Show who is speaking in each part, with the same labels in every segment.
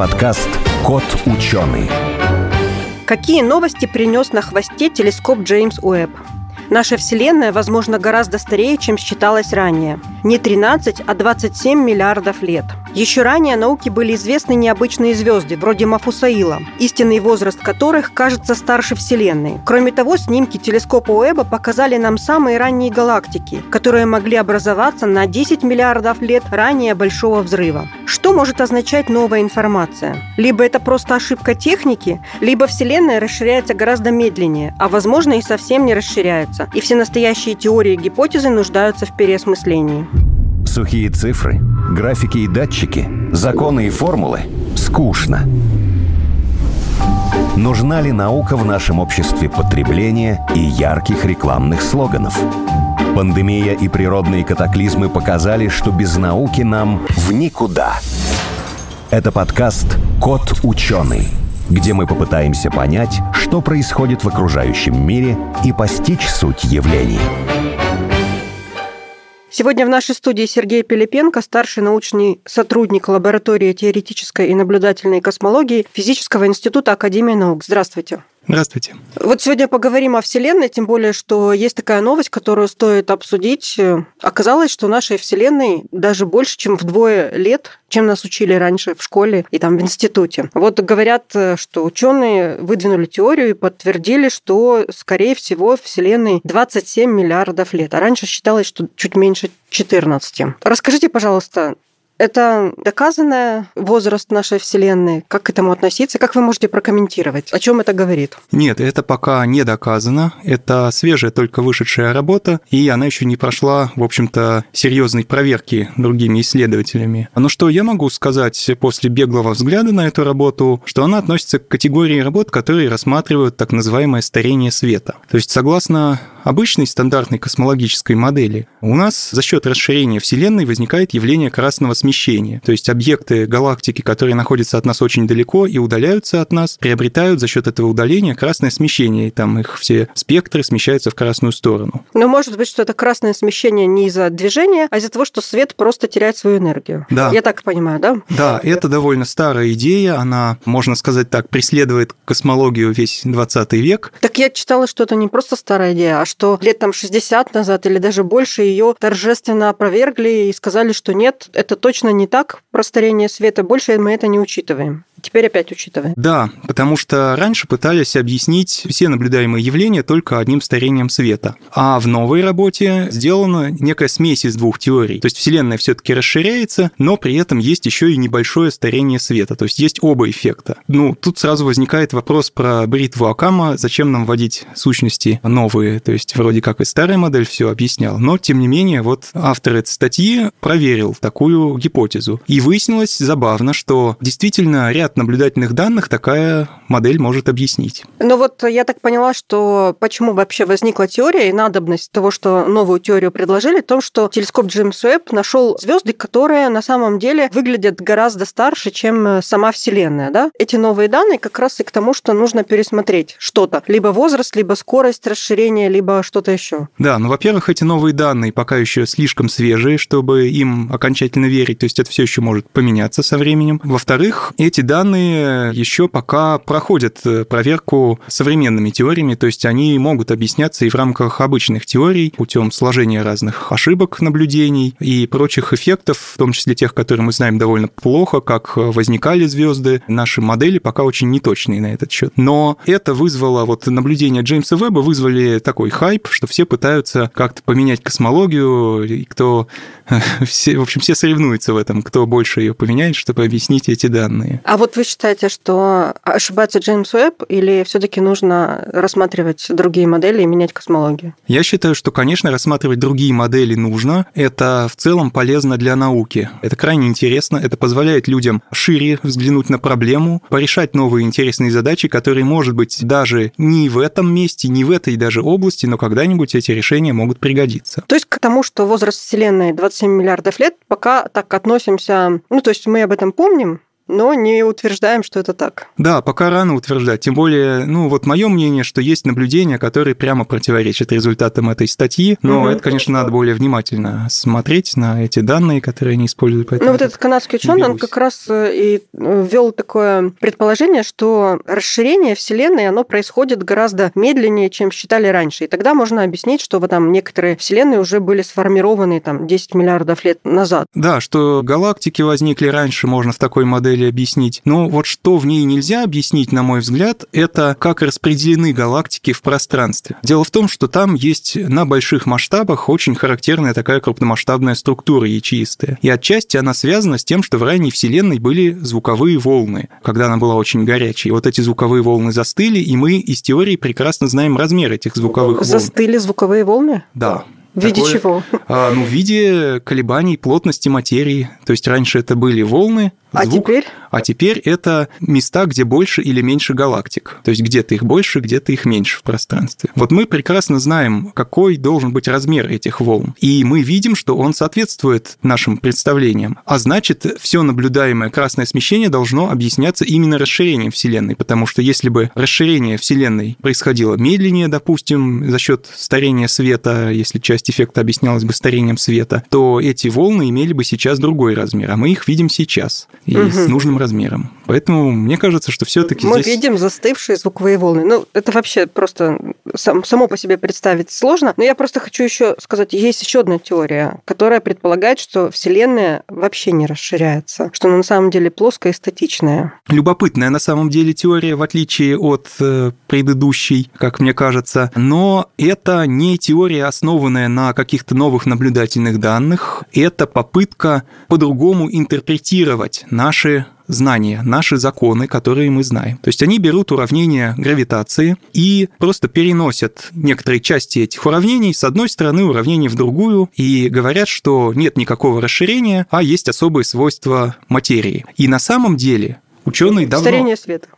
Speaker 1: подкаст «Кот ученый».
Speaker 2: Какие новости принес на хвосте телескоп Джеймс Уэбб? Наша Вселенная, возможно, гораздо старее, чем считалось ранее. Не 13, а 27 миллиардов лет. Еще ранее науке были известны необычные звезды, вроде Мафусаила, истинный возраст которых кажется старше Вселенной. Кроме того, снимки телескопа Уэбба показали нам самые ранние галактики, которые могли образоваться на 10 миллиардов лет ранее Большого взрыва. Что может означать новая информация? Либо это просто ошибка техники, либо Вселенная расширяется гораздо медленнее, а возможно и совсем не расширяется и все настоящие теории и гипотезы нуждаются в переосмыслении.
Speaker 1: Сухие цифры, графики и датчики, законы и формулы – скучно. Нужна ли наука в нашем обществе потребления и ярких рекламных слоганов? Пандемия и природные катаклизмы показали, что без науки нам в никуда. Это подкаст «Кот ученый» где мы попытаемся понять, что происходит в окружающем мире и постичь суть явлений.
Speaker 2: Сегодня в нашей студии Сергей Пилипенко, старший научный сотрудник лаборатории теоретической и наблюдательной космологии Физического института Академии наук. Здравствуйте.
Speaker 3: Здравствуйте.
Speaker 2: Вот сегодня поговорим о Вселенной, тем более, что есть такая новость, которую стоит обсудить. Оказалось, что нашей Вселенной даже больше, чем вдвое лет, чем нас учили раньше в школе и там в институте. Вот говорят, что ученые выдвинули теорию и подтвердили, что, скорее всего, Вселенной 27 миллиардов лет, а раньше считалось, что чуть меньше 14. Расскажите, пожалуйста, это доказанный возраст нашей Вселенной? Как к этому относиться? Как вы можете прокомментировать? О чем это говорит?
Speaker 3: Нет, это пока не доказано. Это свежая, только вышедшая работа, и она еще не прошла, в общем-то, серьезной проверки другими исследователями. Но что я могу сказать после беглого взгляда на эту работу, что она относится к категории работ, которые рассматривают так называемое старение света. То есть, согласно обычной стандартной космологической модели, у нас за счет расширения Вселенной возникает явление красного смещения. То есть объекты галактики, которые находятся от нас очень далеко и удаляются от нас, приобретают за счет этого удаления красное смещение, и там их все спектры смещаются в красную сторону.
Speaker 2: Но может быть, что это красное смещение не из-за движения, а из-за того, что свет просто теряет свою энергию.
Speaker 3: Да.
Speaker 2: Я так понимаю, да?
Speaker 3: Да, это довольно старая идея, она, можно сказать так, преследует космологию весь 20 век.
Speaker 2: Так я читала, что это не просто старая идея, а что лет там 60 назад или даже больше ее торжественно опровергли и сказали, что нет, это точно не так, про старение света, больше мы это не учитываем. Теперь опять учитываем.
Speaker 3: Да, потому что раньше пытались объяснить все наблюдаемые явления только одним старением света. А в новой работе сделана некая смесь из двух теорий. То есть Вселенная все-таки расширяется, но при этом есть еще и небольшое старение света. То есть есть оба эффекта. Ну, тут сразу возникает вопрос про бритву Акама. Зачем нам вводить сущности новые? То есть вроде как и старая модель все объяснял. Но, тем не менее, вот автор этой статьи проверил такую гипотезу. И выяснилось забавно, что действительно ряд ряд наблюдательных данных такая модель может объяснить.
Speaker 2: Ну вот я так поняла, что почему вообще возникла теория и надобность того, что новую теорию предложили, в том, что телескоп Джеймс Уэбб нашел звезды, которые на самом деле выглядят гораздо старше, чем сама Вселенная. Да? Эти новые данные как раз и к тому, что нужно пересмотреть что-то. Либо возраст, либо скорость расширения, либо что-то еще.
Speaker 3: Да, ну, во-первых, эти новые данные пока еще слишком свежие, чтобы им окончательно верить, то есть это все еще может поменяться со временем. Во-вторых, эти данные данные еще пока проходят э, проверку современными теориями, то есть они могут объясняться и в рамках обычных теорий путем сложения разных ошибок наблюдений и прочих эффектов, в том числе тех, которые мы знаем довольно плохо, как возникали звезды. Наши модели пока очень неточные на этот счет. Но это вызвало, вот наблюдения Джеймса Веба вызвали такой хайп, что все пытаются как-то поменять космологию, и кто все, в общем, все соревнуются в этом, кто больше ее поменяет, чтобы объяснить эти данные.
Speaker 2: А вот вы считаете, что ошибается Джеймс Уэбб или все таки нужно рассматривать другие модели и менять космологию?
Speaker 3: Я считаю, что, конечно, рассматривать другие модели нужно. Это в целом полезно для науки. Это крайне интересно. Это позволяет людям шире взглянуть на проблему, порешать новые интересные задачи, которые, может быть, даже не в этом месте, не в этой даже области, но когда-нибудь эти решения могут пригодиться.
Speaker 2: То есть к тому, что возраст Вселенной 27 миллиардов лет, пока так относимся, ну, то есть мы об этом помним, но не утверждаем, что это так.
Speaker 3: Да, пока рано утверждать. Тем более, ну вот мое мнение, что есть наблюдения, которые прямо противоречат результатам этой статьи, но угу. это, конечно, надо более внимательно смотреть на эти данные, которые они используют.
Speaker 2: Поэтому ну вот этот канадский ученый, он как раз э, и э, ввел такое предположение, что расширение Вселенной, оно происходит гораздо медленнее, чем считали раньше. И тогда можно объяснить, что вот там некоторые Вселенные уже были сформированы там 10 миллиардов лет назад.
Speaker 3: Да, что галактики возникли раньше, можно в такой модели объяснить. Но вот что в ней нельзя объяснить, на мой взгляд, это как распределены галактики в пространстве. Дело в том, что там есть на больших масштабах очень характерная такая крупномасштабная структура ячеистая. И отчасти она связана с тем, что в ранней Вселенной были звуковые волны, когда она была очень горячей. Вот эти звуковые волны застыли, и мы из теории прекрасно знаем размер этих звуковых волн.
Speaker 2: Застыли звуковые волны?
Speaker 3: Да.
Speaker 2: В виде Такое, чего?
Speaker 3: А, ну, в виде колебаний плотности материи. То есть раньше это были волны,
Speaker 2: а звук, теперь?
Speaker 3: А теперь это места, где больше или меньше галактик. То есть где-то их больше, где-то их меньше в пространстве. Вот мы прекрасно знаем, какой должен быть размер этих волн. И мы видим, что он соответствует нашим представлениям. А значит, все наблюдаемое красное смещение должно объясняться именно расширением Вселенной. Потому что если бы расширение Вселенной происходило медленнее, допустим, за счет старения света, если часть эффекта объяснялась бы старением света, то эти волны имели бы сейчас другой размер, а мы их видим сейчас и угу. с нужным размером. Поэтому мне кажется, что все-таки
Speaker 2: мы здесь... видим застывшие звуковые волны. Ну, это вообще просто сам, само по себе представить сложно. Но я просто хочу еще сказать, есть еще одна теория, которая предполагает, что Вселенная вообще не расширяется, что она на самом деле плоская и статичная.
Speaker 3: Любопытная на самом деле теория, в отличие от э, предыдущей, как мне кажется. Но это не теория, основанная на каких-то новых наблюдательных данных. Это попытка по-другому интерпретировать наши знания, наши законы, которые мы знаем. То есть они берут уравнения гравитации и просто переносят некоторые части этих уравнений с одной стороны уравнений в другую и говорят, что нет никакого расширения, а есть особые свойства материи. И на самом деле ученые давно...
Speaker 2: Старение света.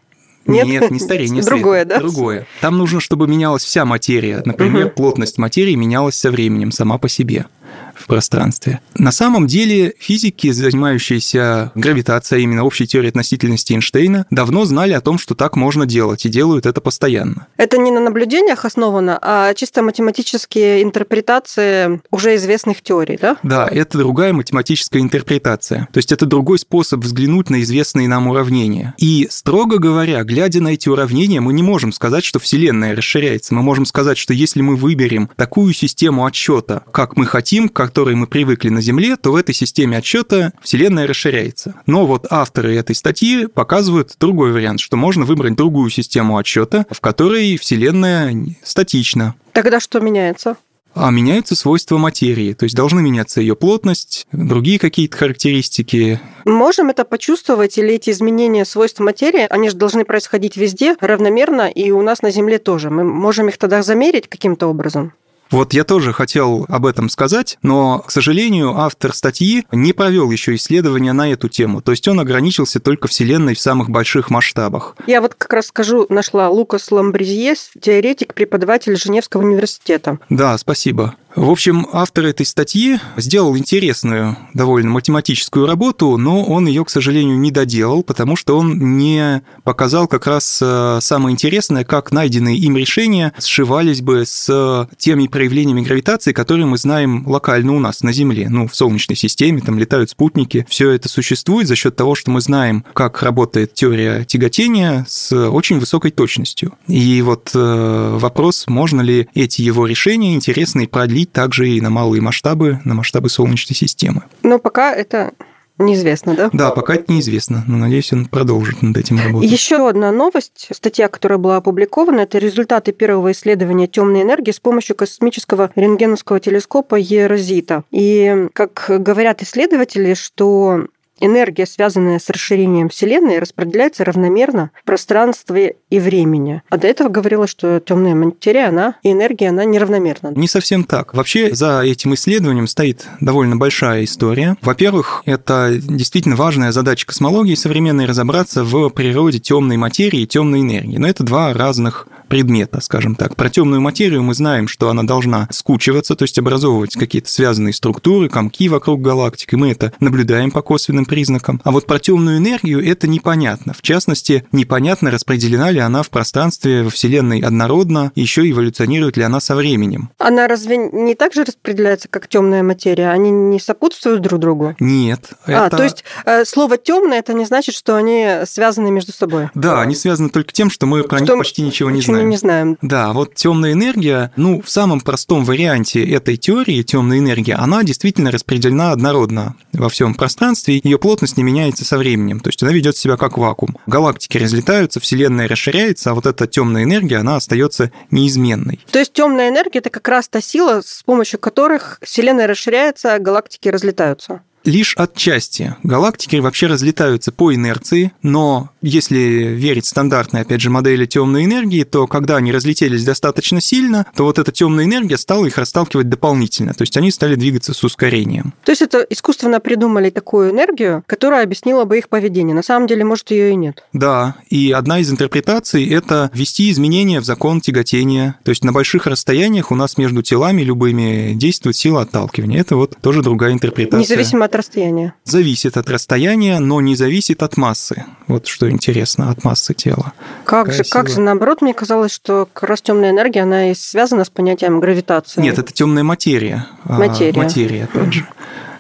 Speaker 3: Нет, Нет не старение
Speaker 2: Другое, да?
Speaker 3: Другое. Там нужно, чтобы менялась вся материя. Например, угу. плотность материи менялась со временем сама по себе в пространстве. На самом деле физики, занимающиеся гравитацией, именно общей теорией относительности Эйнштейна, давно знали о том, что так можно делать, и делают это постоянно.
Speaker 2: Это не на наблюдениях основано, а чисто математические интерпретации уже известных теорий, да?
Speaker 3: Да, это другая математическая интерпретация. То есть это другой способ взглянуть на известные нам уравнения. И, строго говоря, глядя на эти уравнения, мы не можем сказать, что Вселенная расширяется. Мы можем сказать, что если мы выберем такую систему отсчета, как мы хотим, к которой мы привыкли на Земле, то в этой системе отсчета Вселенная расширяется. Но вот авторы этой статьи показывают другой вариант, что можно выбрать другую систему отсчета, в которой Вселенная статична.
Speaker 2: Тогда что меняется?
Speaker 3: а меняются свойства материи, то есть должны меняться ее плотность, другие какие-то характеристики.
Speaker 2: Можем это почувствовать или эти изменения свойств материи, они же должны происходить везде равномерно и у нас на Земле тоже. Мы можем их тогда замерить каким-то образом?
Speaker 3: Вот я тоже хотел об этом сказать, но, к сожалению, автор статьи не провел еще исследования на эту тему. То есть он ограничился только Вселенной в самых больших масштабах.
Speaker 2: Я вот как раз скажу, нашла Лукас Ламбризьес, теоретик, преподаватель Женевского университета.
Speaker 3: Да, спасибо. В общем, автор этой статьи сделал интересную, довольно математическую работу, но он ее, к сожалению, не доделал, потому что он не показал как раз э, самое интересное, как найденные им решения сшивались бы с теми проявлениями гравитации, которые мы знаем локально у нас на Земле, ну, в Солнечной системе, там летают спутники. Все это существует за счет того, что мы знаем, как работает теория тяготения с очень высокой точностью. И вот э, вопрос, можно ли эти его решения интересные продлить переводить также и на малые масштабы, на масштабы Солнечной системы.
Speaker 2: Но пока это Неизвестно, да?
Speaker 3: Да, пока это неизвестно, но надеюсь, он продолжит над этим работать.
Speaker 2: Еще одна новость, статья, которая была опубликована, это результаты первого исследования темной энергии с помощью космического рентгеновского телескопа Ерозита. И, как говорят исследователи, что энергия, связанная с расширением Вселенной, распределяется равномерно в пространстве и времени. А до этого говорила, что темная материя, она и энергия, она неравномерна.
Speaker 3: Не совсем так. Вообще за этим исследованием стоит довольно большая история. Во-первых, это действительно важная задача космологии современной разобраться в природе темной материи и темной энергии. Но это два разных предмета, скажем так. Про темную материю мы знаем, что она должна скучиваться, то есть образовывать какие-то связанные структуры, комки вокруг галактик, и мы это наблюдаем по косвенным признакам. А вот про темную энергию это непонятно. В частности, непонятно, распределена ли она в пространстве во Вселенной однородно, еще эволюционирует ли она со временем.
Speaker 2: Она разве не так же распределяется, как темная материя? Они не сопутствуют друг другу?
Speaker 3: Нет.
Speaker 2: А, то есть э, слово темное это не значит, что они связаны между собой?
Speaker 3: Да, они связаны только тем, что мы про что них почти ничего не знаем.
Speaker 2: Не знаем.
Speaker 3: Да, вот темная энергия, ну, в самом простом варианте этой теории темная энергия, она действительно распределена однородно во всем пространстве, ее плотность не меняется со временем, то есть она ведет себя как вакуум. Галактики разлетаются, Вселенная расширяется, а вот эта темная энергия, она остается неизменной.
Speaker 2: То есть темная энергия это как раз та сила, с помощью которых Вселенная расширяется, а галактики разлетаются
Speaker 3: лишь отчасти. Галактики вообще разлетаются по инерции, но если верить стандартной, опять же, модели темной энергии, то когда они разлетелись достаточно сильно, то вот эта темная энергия стала их расталкивать дополнительно, то есть они стали двигаться с ускорением.
Speaker 2: То есть это искусственно придумали такую энергию, которая объяснила бы их поведение. На самом деле, может, ее и нет.
Speaker 3: Да, и одна из интерпретаций – это ввести изменения в закон тяготения. То есть на больших расстояниях у нас между телами любыми действует сила отталкивания. Это вот тоже другая интерпретация.
Speaker 2: Независимо от расстояния?
Speaker 3: Зависит от расстояния, но не зависит от массы. Вот что интересно, от массы тела.
Speaker 2: Как же, как же, наоборот, мне казалось, что как раз темная энергия, она и связана с понятием гравитации.
Speaker 3: Нет, это темная материя.
Speaker 2: А, материя.
Speaker 3: Материя, опять же.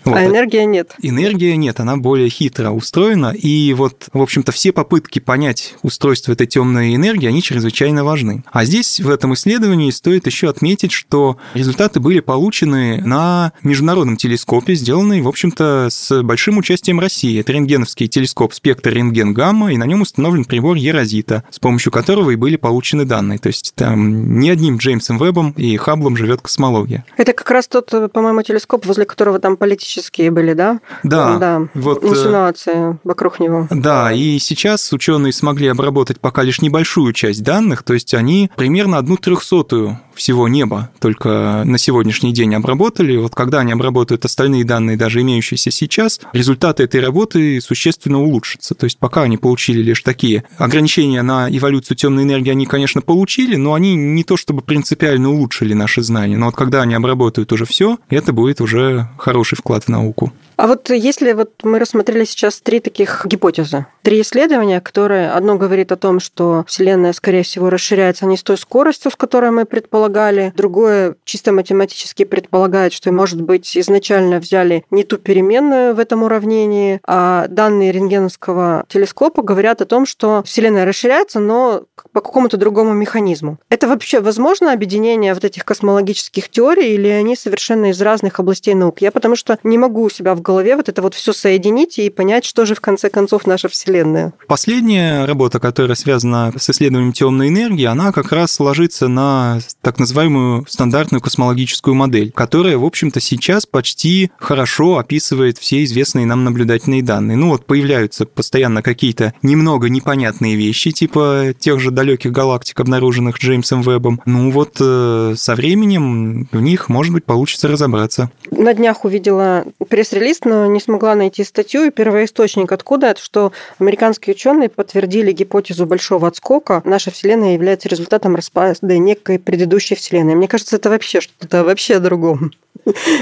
Speaker 2: Вот. А энергия нет.
Speaker 3: Энергия нет, она более хитро устроена. И вот, в общем-то, все попытки понять устройство этой темной энергии, они чрезвычайно важны. А здесь, в этом исследовании, стоит еще отметить, что результаты были получены на международном телескопе, сделанный, в общем-то, с большим участием России. Это рентгеновский телескоп «Спектр рентген-гамма», и на нем установлен прибор Ерозита, с помощью которого и были получены данные. То есть там не одним Джеймсом Вебом и Хабблом живет космология.
Speaker 2: Это как раз тот, по-моему, телескоп, возле которого там политические политические были, да?
Speaker 3: Да.
Speaker 2: Да, вот, э, инсинуации вокруг него.
Speaker 3: Да, и сейчас ученые смогли обработать пока лишь небольшую часть данных, то есть они примерно одну трехсотую всего неба только на сегодняшний день обработали. Вот когда они обработают остальные данные, даже имеющиеся сейчас, результаты этой работы существенно улучшатся. То есть пока они получили лишь такие ограничения на эволюцию темной энергии, они, конечно, получили, но они не то чтобы принципиально улучшили наши знания. Но вот когда они обработают уже все, это будет уже хороший вклад в науку.
Speaker 2: А вот если вот мы рассмотрели сейчас три таких гипотезы, три исследования, которые одно говорит о том, что Вселенная, скорее всего, расширяется не с той скоростью, с которой мы предполагали, другое чисто математически предполагает, что, может быть, изначально взяли не ту переменную в этом уравнении, а данные рентгеновского телескопа говорят о том, что Вселенная расширяется, но по какому-то другому механизму. Это вообще возможно объединение вот этих космологических теорий или они совершенно из разных областей наук? Я потому что не могу у себя в голове вот это вот все соединить и понять, что же в конце концов наша Вселенная.
Speaker 3: Последняя работа, которая связана с исследованием темной энергии, она как раз ложится на так называемую стандартную космологическую модель, которая, в общем-то, сейчас почти хорошо описывает все известные нам наблюдательные данные. Ну вот появляются постоянно какие-то немного непонятные вещи, типа тех же далеких галактик, обнаруженных Джеймсом Вебом. Ну вот э, со временем в них, может быть, получится разобраться.
Speaker 2: На днях увидела пресс-релиз но не смогла найти статью и первоисточник, откуда это, что американские ученые подтвердили гипотезу большого отскока. Наша Вселенная является результатом распада некой предыдущей Вселенной. Мне кажется, это вообще что-то вообще о другом.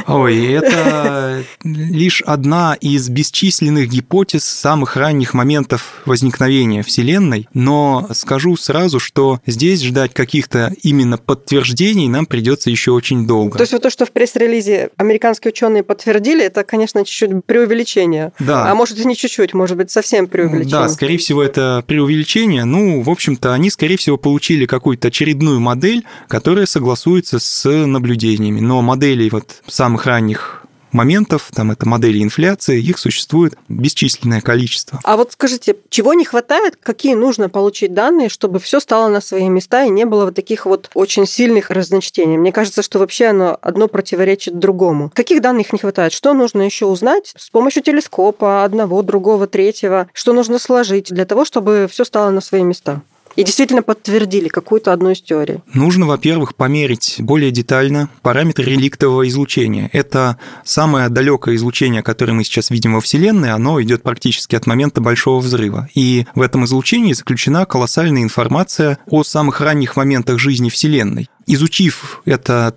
Speaker 3: Ой, это лишь одна из бесчисленных гипотез самых ранних моментов возникновения Вселенной, но скажу сразу, что здесь ждать каких-то именно подтверждений нам придется еще очень долго.
Speaker 2: То есть вот то, что в пресс-релизе американские ученые подтвердили, это, конечно, чуть-чуть преувеличение.
Speaker 3: Да.
Speaker 2: А может, и не чуть-чуть, может быть, совсем преувеличение.
Speaker 3: Да, скорее всего, это преувеличение. Ну, в общем-то, они, скорее всего, получили какую-то очередную модель, которая согласуется с наблюдениями. Но моделей вот самых ранних моментов, там это модели инфляции, их существует бесчисленное количество.
Speaker 2: А вот скажите, чего не хватает, какие нужно получить данные, чтобы все стало на свои места и не было вот таких вот очень сильных разночтений? Мне кажется, что вообще оно одно противоречит другому. Каких данных не хватает? Что нужно еще узнать с помощью телескопа, одного, другого, третьего? Что нужно сложить для того, чтобы все стало на свои места? И действительно подтвердили какую-то одну из теорий?
Speaker 3: Нужно, во-первых, померить более детально параметры реликтового излучения. Это самое далекое излучение, которое мы сейчас видим во Вселенной, оно идет практически от момента Большого взрыва. И в этом излучении заключена колоссальная информация о самых ранних моментах жизни Вселенной. Изучив это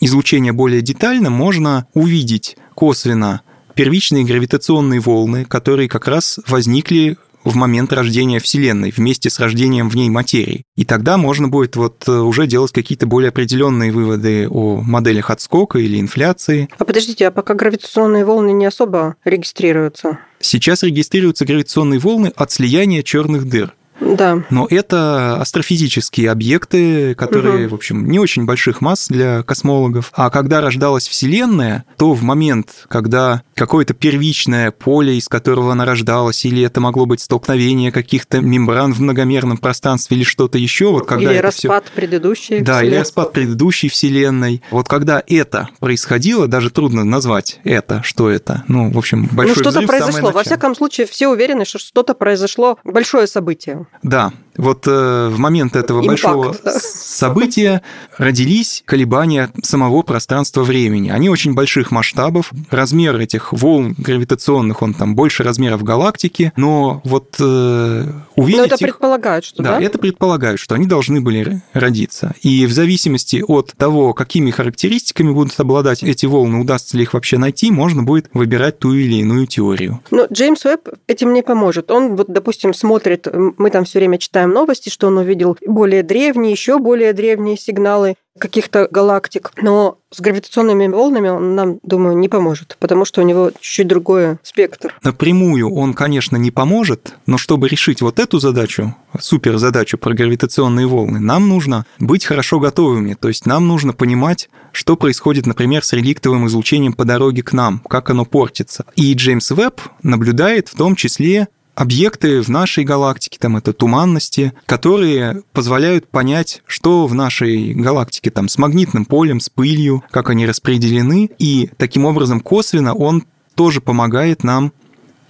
Speaker 3: излучение более детально, можно увидеть косвенно первичные гравитационные волны, которые как раз возникли в момент рождения Вселенной, вместе с рождением в ней материи. И тогда можно будет вот э, уже делать какие-то более определенные выводы о моделях отскока или инфляции.
Speaker 2: А подождите, а пока гравитационные волны не особо регистрируются?
Speaker 3: Сейчас регистрируются гравитационные волны от слияния черных дыр.
Speaker 2: Да.
Speaker 3: Но это астрофизические объекты, которые, угу. в общем, не очень больших масс для космологов. А когда рождалась Вселенная, то в момент, когда какое-то первичное поле, из которого она рождалась, или это могло быть столкновение каких-то мембран в многомерном пространстве или что-то еще, вот когда
Speaker 2: или
Speaker 3: это
Speaker 2: распад
Speaker 3: всё...
Speaker 2: предыдущей
Speaker 3: Да,
Speaker 2: вселенной.
Speaker 3: или распад предыдущей Вселенной. Вот когда это происходило, даже трудно назвать это, что это. Ну, в общем, большой
Speaker 2: Ну, что-то произошло. Во всяком случае, все уверены, что что-то произошло, большое событие.
Speaker 3: Да, вот э, в момент этого
Speaker 2: Импакт,
Speaker 3: большого
Speaker 2: да.
Speaker 3: события родились колебания самого пространства-времени. Они очень больших масштабов. Размер этих волн гравитационных, он там больше размеров галактики, но вот э, увидеть
Speaker 2: Но это
Speaker 3: их...
Speaker 2: предполагают, что
Speaker 3: Да,
Speaker 2: да?
Speaker 3: это предполагают, что они должны были родиться. И в зависимости от того, какими характеристиками будут обладать эти волны, удастся ли их вообще найти, можно будет выбирать ту или иную теорию.
Speaker 2: Но Джеймс Уэбб этим не поможет. Он, вот, допустим, смотрит, мы там все время читаем новости, что он увидел более древние, еще более древние сигналы каких-то галактик. Но с гравитационными волнами он нам, думаю, не поможет, потому что у него чуть-чуть другой спектр.
Speaker 3: Напрямую он, конечно, не поможет, но чтобы решить вот эту задачу, суперзадачу про гравитационные волны, нам нужно быть хорошо готовыми. То есть нам нужно понимать, что происходит, например, с реликтовым излучением по дороге к нам, как оно портится. И Джеймс Вебб наблюдает в том числе объекты в нашей галактике, там это туманности, которые позволяют понять, что в нашей галактике там с магнитным полем, с пылью, как они распределены, и таким образом косвенно он тоже помогает нам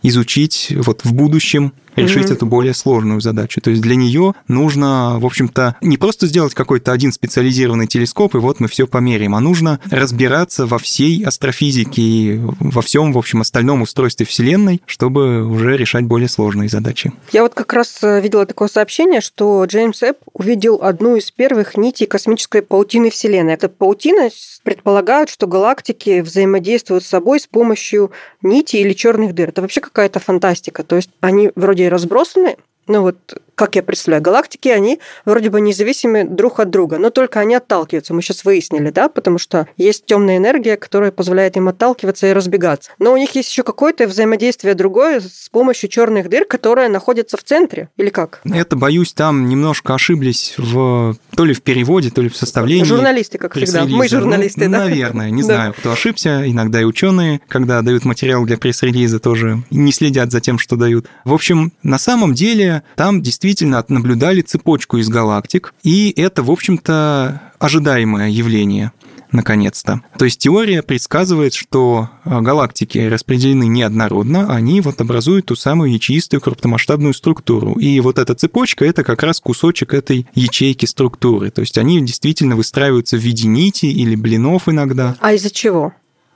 Speaker 3: изучить вот в будущем решить
Speaker 2: Мгм.
Speaker 3: эту более сложную задачу. То есть для нее нужно, в общем-то, не просто сделать какой-то один специализированный телескоп, и вот мы все померяем, а нужно разбираться во всей астрофизике и во всем, в общем, остальном устройстве Вселенной, чтобы уже решать более сложные задачи.
Speaker 2: Я вот как раз э, видела такое сообщение, что Джеймс Эбб увидел одну из первых нитей космической паутины Вселенной. Эта паутина предполагают, что галактики взаимодействуют с собой с помощью нити или черных дыр. Это вообще какая-то фантастика. То есть они вроде и разбросаны, ну вот, как я представляю, галактики, они вроде бы независимы друг от друга, но только они отталкиваются. Мы сейчас выяснили, да, потому что есть темная энергия, которая позволяет им отталкиваться и разбегаться. Но у них есть еще какое-то взаимодействие другое с помощью черных дыр, которые находятся в центре, или как?
Speaker 3: Это, боюсь, там немножко ошиблись в то ли в переводе, то ли в составлении.
Speaker 2: Журналисты, как всегда. Мы
Speaker 3: пресс-релиза.
Speaker 2: журналисты,
Speaker 3: Ну,
Speaker 2: да?
Speaker 3: Наверное, не знаю, кто ошибся. Иногда и ученые, когда дают материал для пресс-релиза, тоже не следят за тем, что дают. В общем, на самом деле там действительно наблюдали цепочку из галактик, и это, в общем-то, ожидаемое явление наконец-то. То есть теория предсказывает, что а, галактики распределены неоднородно, они вот образуют ту самую ячеистую крупномасштабную структуру. И вот эта цепочка — это как раз кусочек этой ячейки структуры. То есть они действительно выстраиваются в виде нити или блинов иногда.
Speaker 2: А из-за чего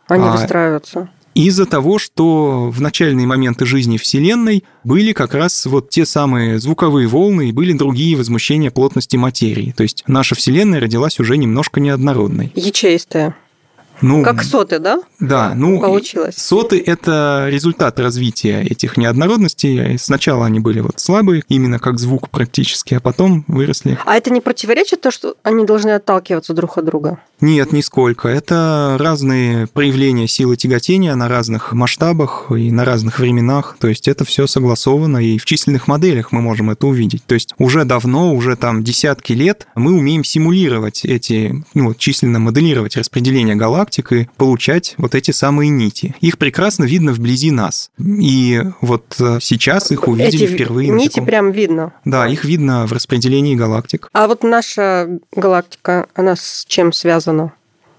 Speaker 2: они
Speaker 3: А,
Speaker 2: выстраиваются?
Speaker 3: Из-за того, что в начальные моменты жизни Вселенной были как раз вот те самые звуковые волны и были другие возмущения плотности материи. То есть наша Вселенная родилась уже немножко неоднородной.
Speaker 2: Ячеистая.
Speaker 3: Ну,
Speaker 2: Как соты, да?
Speaker 3: да, ну,
Speaker 2: Получилось.
Speaker 3: соты — это результат развития этих неоднородностей. Сначала они были вот слабые, именно как звук практически, а потом выросли.
Speaker 2: А это не противоречит то, что они должны отталкиваться друг от друга?
Speaker 3: Нет, нисколько. Это разные проявления силы тяготения на разных масштабах и на разных временах. То есть это все согласовано, и в численных моделях мы можем это увидеть. То есть уже давно, уже там десятки лет мы умеем симулировать эти, ну, вот, численно моделировать распределение галактик и получать вот эти самые нити. Их прекрасно видно вблизи нас. И вот э, сейчас их увидели
Speaker 2: Эти
Speaker 3: впервые.
Speaker 2: нити
Speaker 3: таком-
Speaker 2: прям видно.
Speaker 3: Да, их видно в распределении галактик.
Speaker 2: А вот наша галактика, она с чем связана?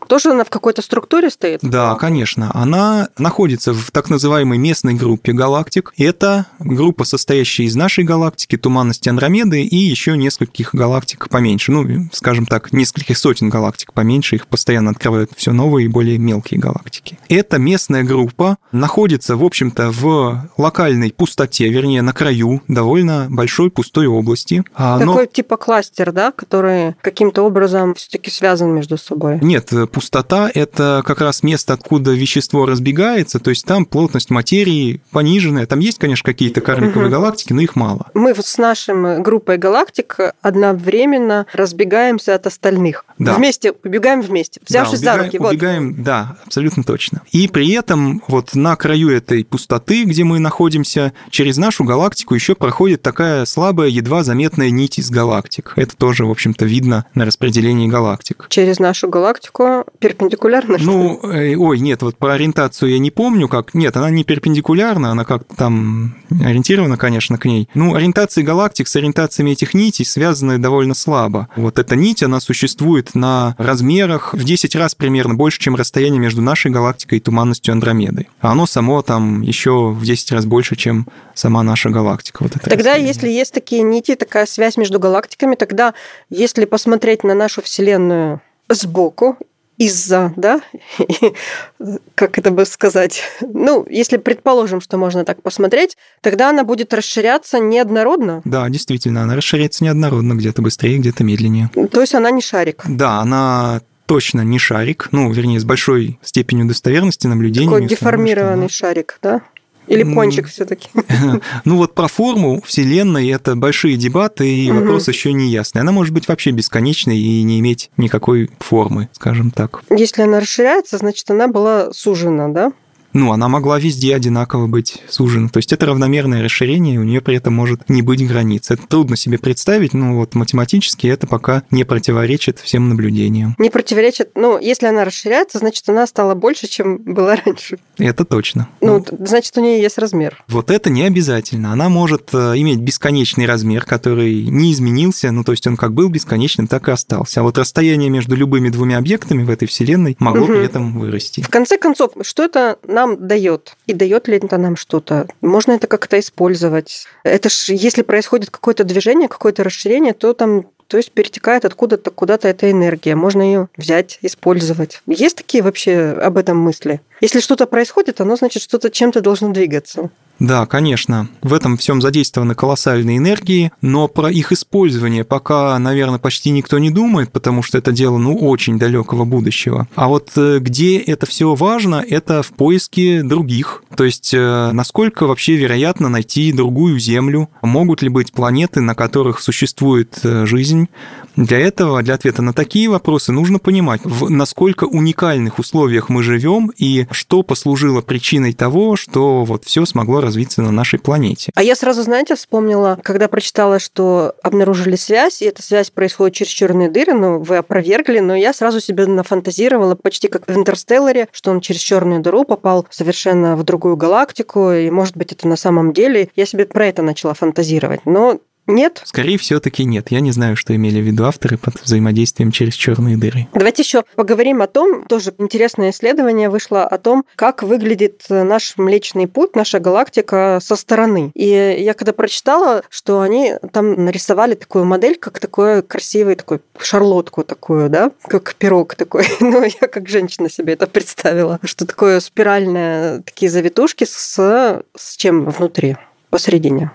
Speaker 2: Тоже она в какой-то структуре стоит?
Speaker 3: Да, конечно. Она находится в так называемой местной группе галактик. Это группа, состоящая из нашей галактики, туманности Андромеды и еще нескольких галактик поменьше. Ну, скажем так, нескольких сотен галактик поменьше. Их постоянно открывают все новые и более мелкие галактики. Эта местная группа находится, в общем-то, в локальной пустоте, вернее, на краю довольно большой пустой области.
Speaker 2: А, Такой но... типа кластер, да, который каким-то образом все-таки связан между собой?
Speaker 3: Нет, пустота – это как раз место, откуда вещество разбегается, то есть там плотность материи пониженная. Там есть, конечно, какие-то карликовые угу. галактики, но их мало.
Speaker 2: Мы вот с нашей группой галактик одновременно разбегаемся от остальных. Да. Вместе, убегаем вместе, взявшись да, убегаем, за руки.
Speaker 3: Вот. Убегаем, да, абсолютно точно. И при этом вот на краю этой пустоты, где мы находимся, через нашу галактику еще проходит такая слабая, едва заметная нить из галактик. Это тоже, в общем-то, видно на распределении галактик.
Speaker 2: Через нашу галактику перпендикулярно?
Speaker 3: Ну, э, ой, нет, вот по ориентацию я не помню, как... Нет, она не перпендикулярна, она как-то там ориентирована, конечно, к ней. Ну, ориентации галактик с ориентациями этих нитей связаны довольно слабо. Вот эта нить, она существует на размерах в 10 раз примерно больше, чем расстояние между нашей галактикой и туманностью Андромеды. А оно само там еще в 10 раз больше, чем сама наша галактика. Вот
Speaker 2: это тогда, если есть такие нити, такая связь между галактиками, тогда, если посмотреть на нашу Вселенную сбоку из-за, да, как это бы сказать, ну, если предположим, что можно так посмотреть, тогда она будет расширяться неоднородно.
Speaker 3: Да, действительно, она расширяется неоднородно, где-то быстрее, где-то медленнее.
Speaker 2: То есть она не шарик.
Speaker 3: Да, она точно не шарик, ну, вернее, с большой степенью достоверности наблюдения.
Speaker 2: Такой деформированный что, да. шарик, да? Или пончик все-таки?
Speaker 3: Ну вот про форму Вселенной это большие дебаты, и вопрос еще не ясный. Она может быть вообще бесконечной и не иметь никакой формы, скажем так.
Speaker 2: Если она расширяется, значит, она была сужена, да?
Speaker 3: Ну, она могла везде одинаково быть сужена. То есть это равномерное расширение, и у нее при этом может не быть границ. Это трудно себе представить, но вот математически это пока не противоречит всем наблюдениям.
Speaker 2: Не противоречит, ну, если она расширяется, значит, она стала больше, чем была раньше.
Speaker 3: Это точно.
Speaker 2: Ну, ну значит, у нее есть размер.
Speaker 3: Вот это не обязательно. Она может э, иметь бесконечный размер, который не изменился, ну, то есть он как был бесконечным, так и остался. А вот расстояние между любыми двумя объектами в этой Вселенной могло угу. при этом вырасти.
Speaker 2: В конце концов, что это нам дает? И дает ли это нам что-то? Можно это как-то использовать? Это ж, если происходит какое-то движение, какое-то расширение, то там то есть перетекает откуда-то куда-то эта энергия. Можно ее взять, использовать. Есть такие вообще об этом мысли? Если что-то происходит, оно значит, что-то чем-то должно двигаться.
Speaker 3: Да, конечно. В этом всем задействованы колоссальные энергии, но про их использование пока, наверное, почти никто не думает, потому что это дело, ну, очень далекого будущего. А вот э, где это все важно, это в поиске других. То есть, э, насколько вообще вероятно найти другую Землю? Могут ли быть планеты, на которых существует э, жизнь? Для этого, для ответа на такие вопросы нужно понимать, в насколько уникальных условиях мы живем и что послужило причиной того, что вот все смогло развиться на нашей планете.
Speaker 2: А я сразу, знаете, вспомнила, когда прочитала, что обнаружили связь, и эта связь происходит через черные дыры, ну, вы опровергли, но я сразу себе нафантазировала, почти как в «Интерстелларе», что он через черную дыру попал совершенно в другую галактику, и, может быть, это на самом деле. Я себе про это начала фантазировать. Но нет?
Speaker 3: Скорее все-таки нет. Я не знаю, что имели в виду авторы под взаимодействием через черные дыры.
Speaker 2: Давайте еще поговорим о том, тоже интересное исследование вышло о том, как выглядит наш Млечный Путь, наша галактика со стороны. И я когда прочитала, что они там нарисовали такую модель, как такой красивый такой шарлотку такую, да, как пирог такой. ну, я как женщина себе это представила, что такое спиральные такие завитушки с, с чем внутри, посередине.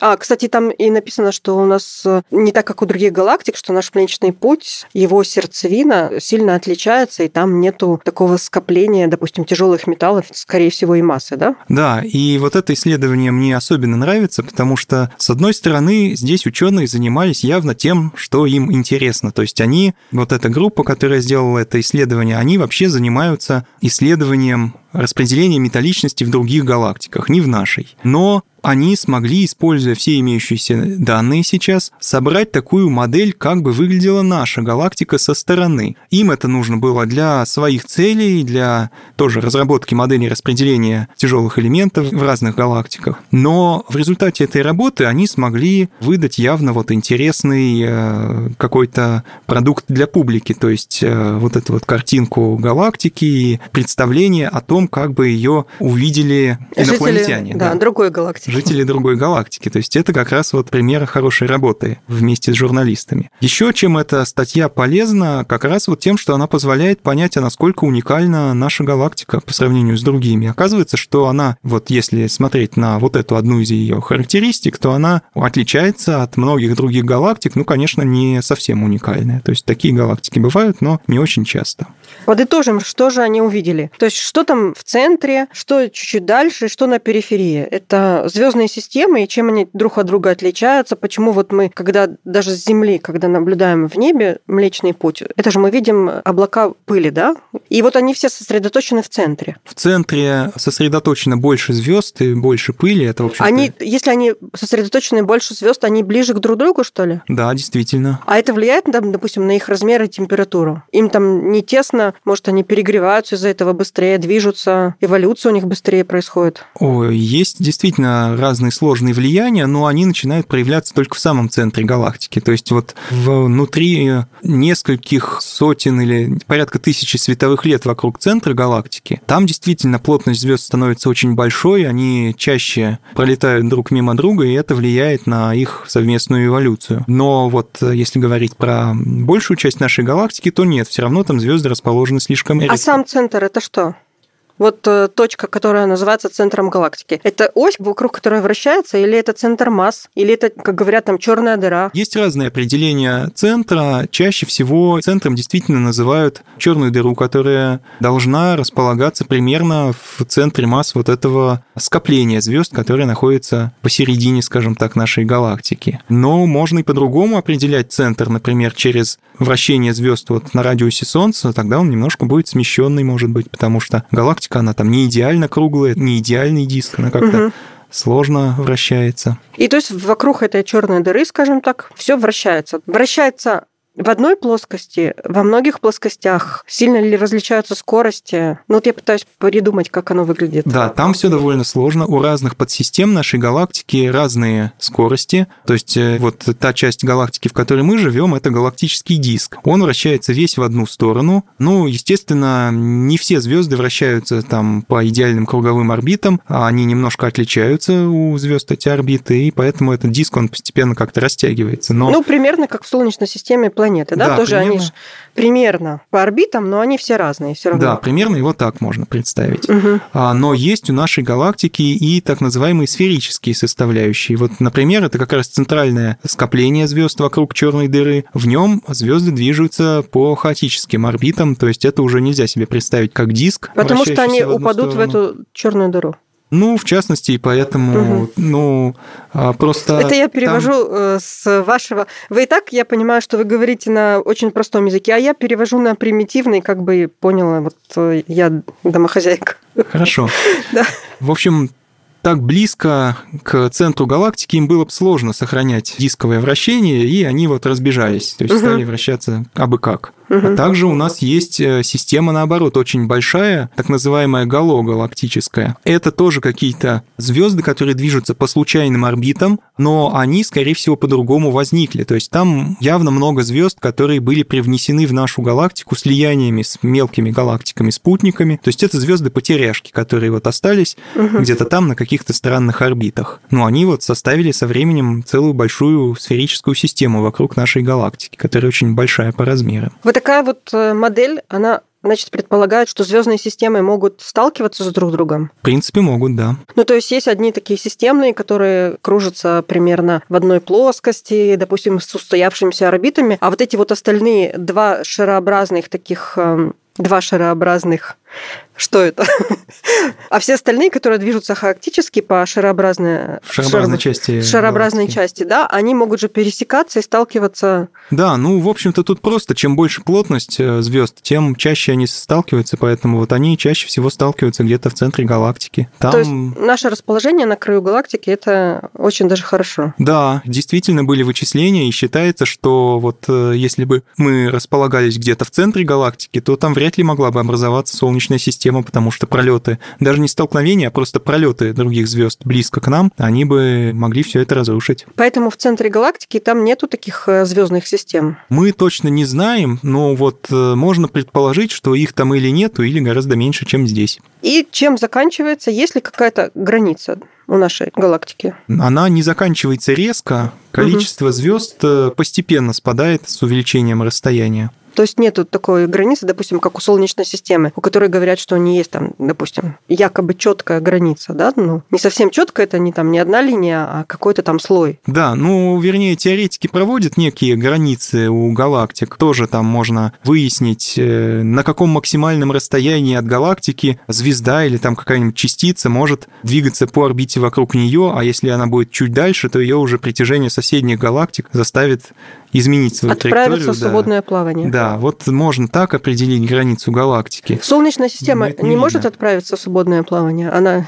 Speaker 2: А, кстати, там и написано, что у нас э, не так, как у других галактик, что наш Млечный Путь, его сердцевина сильно отличается, и там нету такого скопления, допустим, тяжелых металлов, скорее всего, и массы, да?
Speaker 3: Да, и вот это исследование мне особенно нравится, потому что, с одной стороны, здесь ученые занимались явно тем, что им интересно. То есть они, вот эта группа, которая сделала это исследование, они вообще занимаются исследованием распределения металличности в других галактиках, не в нашей. Но они смогли, используя все имеющиеся данные сейчас, собрать такую модель, как бы выглядела наша галактика со стороны. Им это нужно было для своих целей, для тоже разработки модели распределения тяжелых элементов в разных галактиках. Но в результате этой работы они смогли выдать явно вот интересный э, какой-то продукт для публики, то есть э, вот эту вот картинку галактики и представление о том, как бы ее увидели инопланетяне.
Speaker 2: Жители, да, да, другой галактики.
Speaker 3: Жители другой галактики. То есть это как раз вот пример хорошей работы вместе с журналистами. Еще чем эта статья полезна, как раз вот тем, что она позволяет понять, а насколько уникальна наша галактика по сравнению с другими. Оказывается, что она, вот если смотреть на вот эту одну из ее характеристик, то она отличается от многих других галактик, ну, конечно, не совсем уникальная. То есть такие галактики бывают, но не очень часто.
Speaker 2: Подытожим, что же они увидели. То есть что там в центре, что чуть-чуть дальше, что на периферии. Это звездные системы, и чем они друг от друга отличаются, почему вот мы, когда даже с Земли, когда наблюдаем в небе Млечный Путь, это же мы видим облака пыли, да? И вот они все сосредоточены в центре.
Speaker 3: В центре сосредоточено больше звезд и больше пыли. Это, в
Speaker 2: они, если они сосредоточены больше звезд, они ближе к друг другу, что ли?
Speaker 3: Да, действительно.
Speaker 2: А это влияет, допустим, на их размер и температуру? Им там не тесно, может, они перегреваются из-за этого быстрее, движутся, эволюция у них быстрее происходит?
Speaker 3: Ой, есть действительно разные сложные влияния, но они начинают проявляться только в самом центре галактики. То есть вот внутри нескольких сотен или порядка тысячи световых лет вокруг центра галактики, там действительно плотность звезд становится очень большой, они чаще пролетают друг мимо друга, и это влияет на их совместную эволюцию. Но вот если говорить про большую часть нашей галактики, то нет, все равно там звезды расположены слишком
Speaker 2: редко. А сам центр это что? Вот э, точка, которая называется центром галактики. Это ось, вокруг которой вращается, или это центр масс, или это, как говорят, там черная дыра?
Speaker 3: Есть разные определения центра. Чаще всего центром действительно называют черную дыру, которая должна располагаться примерно в центре масс вот этого скопления звезд, которое находится посередине, скажем так, нашей галактики. Но можно и по-другому определять центр, например, через вращение звезд вот на радиусе Солнца, тогда он немножко будет смещенный, может быть, потому что галактика галактика, она там не идеально круглая, не идеальный диск, она как-то угу. сложно вращается.
Speaker 2: И то есть вокруг этой черной дыры, скажем так, все вращается. Вращается в одной плоскости, во многих плоскостях сильно ли различаются скорости? Ну вот я пытаюсь придумать, как оно выглядит.
Speaker 3: Да, там все довольно сложно. У разных подсистем нашей галактики разные скорости. То есть э, вот та часть галактики, в которой мы живем, это галактический диск. Он вращается весь в одну сторону. Ну, естественно, не все звезды вращаются там по идеальным круговым орбитам, а они немножко отличаются у звезд эти орбиты, и поэтому этот диск, он постепенно как-то растягивается. Но...
Speaker 2: Ну, примерно как в Солнечной системе планеты планеты, да, да тоже примерно. они же примерно по орбитам, но они все разные, все равно.
Speaker 3: Да, примерно его так можно представить. Угу. Но есть у нашей галактики и так называемые сферические составляющие. Вот, например, это как раз центральное скопление звезд вокруг черной дыры. В нем звезды движутся по хаотическим орбитам, то есть это уже нельзя себе представить как диск.
Speaker 2: Потому что они упадут сторону. в эту черную дыру.
Speaker 3: Ну, в частности, и поэтому, угу. ну, а, просто...
Speaker 2: Это я перевожу там... Э, с вашего... Вы и так, я понимаю, что вы говорите на очень простом языке, а я перевожу на примитивный, как бы поняла, вот э, я домохозяйка.
Speaker 3: Хорошо. Да. В общем, так близко к центру галактики им было бы сложно сохранять дисковое вращение, и они вот разбежались, то есть угу. стали вращаться абы как. А также у нас есть э, система, наоборот, очень большая, так называемая гало галактическая. Это тоже какие-то звезды, которые движутся по случайным орбитам, но они, скорее всего, по-другому возникли. То есть там явно много звезд, которые были привнесены в нашу галактику слияниями с мелкими галактиками-спутниками. То есть это звезды-потеряшки, которые вот остались угу. где-то там на каких-то странных орбитах. Но они вот составили со временем целую большую сферическую систему вокруг нашей галактики, которая очень большая по размерам.
Speaker 2: Вот такая вот э, модель, она значит, предполагает, что звездные системы могут сталкиваться с друг другом?
Speaker 3: В принципе, могут, да.
Speaker 2: Ну, то есть есть одни такие системные, которые кружатся примерно в одной плоскости, допустим, с устоявшимися орбитами, а вот эти вот остальные два шарообразных таких, эм, два шарообразных Что это? А все остальные, которые движутся хаотически по шарообразной,
Speaker 3: шарообразной шар... части,
Speaker 2: шарообразной галактики. части, да, они могут же пересекаться и сталкиваться.
Speaker 3: Да, ну, в общем-то, тут просто, чем больше плотность э, звезд, тем чаще они сталкиваются, поэтому вот они чаще всего сталкиваются где-то в центре галактики.
Speaker 2: Там... То есть наше расположение на краю галактики это очень даже хорошо.
Speaker 3: Да, действительно были вычисления, и считается, что вот э, если бы мы располагались где-то в центре галактики, то там вряд ли могла бы образоваться Солнечная система, потому что пролеты, даже не столкновения, а просто пролеты других звезд близко к нам, они бы могли все это разрушить.
Speaker 2: Поэтому в центре галактики там нету таких э, звездных систем.
Speaker 3: Мы точно не знаем, но вот э, можно предположить, что их там или нету, или гораздо меньше, чем здесь.
Speaker 2: И чем заканчивается, есть ли какая-то граница у нашей галактики?
Speaker 3: Она не заканчивается резко. Количество угу. звезд э, постепенно спадает с увеличением расстояния.
Speaker 2: То есть нет такой границы, допустим, как у Солнечной системы, у которой говорят, что не есть там, допустим, якобы четкая граница, да, ну, не совсем четко, это не там не одна линия, а какой-то там слой.
Speaker 3: Да, ну, вернее, теоретики проводят некие границы у галактик. Тоже там можно выяснить, э, на каком максимальном расстоянии от галактики звезда или там какая-нибудь частица может двигаться по орбите вокруг нее, а если она будет чуть дальше, то ее уже притяжение соседних галактик заставит изменить свою
Speaker 2: Отправиться
Speaker 3: траекторию.
Speaker 2: в свободное да. плавание.
Speaker 3: Да, вот можно так определить границу галактики.
Speaker 2: Солнечная система не, не может отправиться в свободное плавание? Она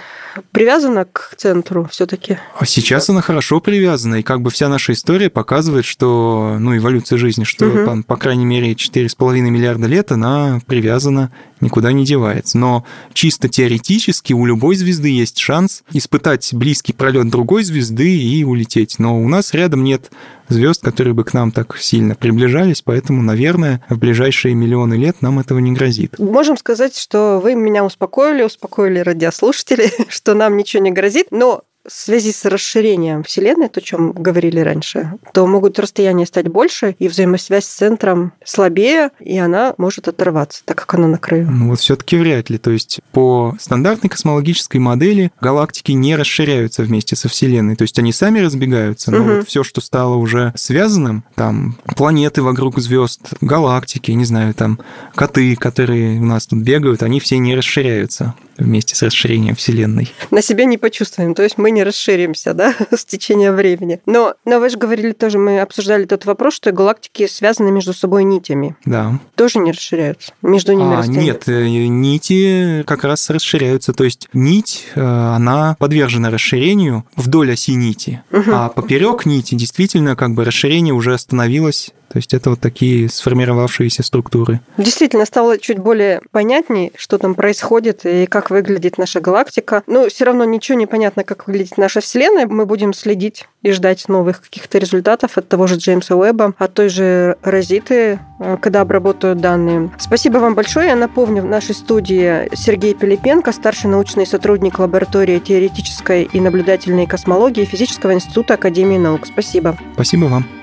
Speaker 2: привязана к центру все-таки?
Speaker 3: А сейчас она хорошо привязана, и как бы вся наша история показывает, что, ну, эволюция жизни, что, угу. по, по крайней мере, 4,5 миллиарда лет она привязана, никуда не девается. Но чисто теоретически у любой звезды есть шанс испытать близкий пролет другой звезды и улететь. Но у нас рядом нет звезд, которые бы к нам так сильно приближались, поэтому, наверное, в ближайшие миллионы лет нам этого не грозит.
Speaker 2: Можем сказать, что вы меня успокоили, успокоили радиослушателей, что нам ничего не грозит, но в связи с расширением Вселенной, то, о чем говорили раньше, то могут расстояния стать больше, и взаимосвязь с центром слабее, и она может оторваться, так как она на краю.
Speaker 3: Ну вот все-таки вряд ли. То есть по стандартной космологической модели галактики не расширяются вместе со Вселенной. То есть они сами разбегаются, но угу. вот все, что стало уже связанным, там планеты вокруг звезд, галактики, не знаю, там коты, которые у нас тут бегают, они все не расширяются вместе с расширением Вселенной.
Speaker 2: На себя не почувствуем, то есть мы не расширимся, да, с течением времени. Но, но вы же говорили тоже, мы обсуждали тот вопрос, что галактики связаны между собой нитями.
Speaker 3: Да.
Speaker 2: Тоже не расширяются? Между ними а,
Speaker 3: Нет, э, нити как раз расширяются. То есть нить, э, она подвержена расширению вдоль оси нити, угу. а поперек нити действительно как бы расширение уже остановилось то есть это вот такие сформировавшиеся структуры.
Speaker 2: Действительно, стало чуть более понятней, что там происходит и как выглядит наша галактика. Но все равно ничего не понятно, как выглядит наша Вселенная. Мы будем следить и ждать новых каких-то результатов от того же Джеймса Уэбба, от той же Розиты, э, когда обработают данные. Спасибо вам большое. Я напомню, в нашей студии Сергей Пилипенко, старший научный сотрудник лаборатории теоретической и наблюдательной космологии Физического института Академии наук. Спасибо.
Speaker 3: Спасибо вам.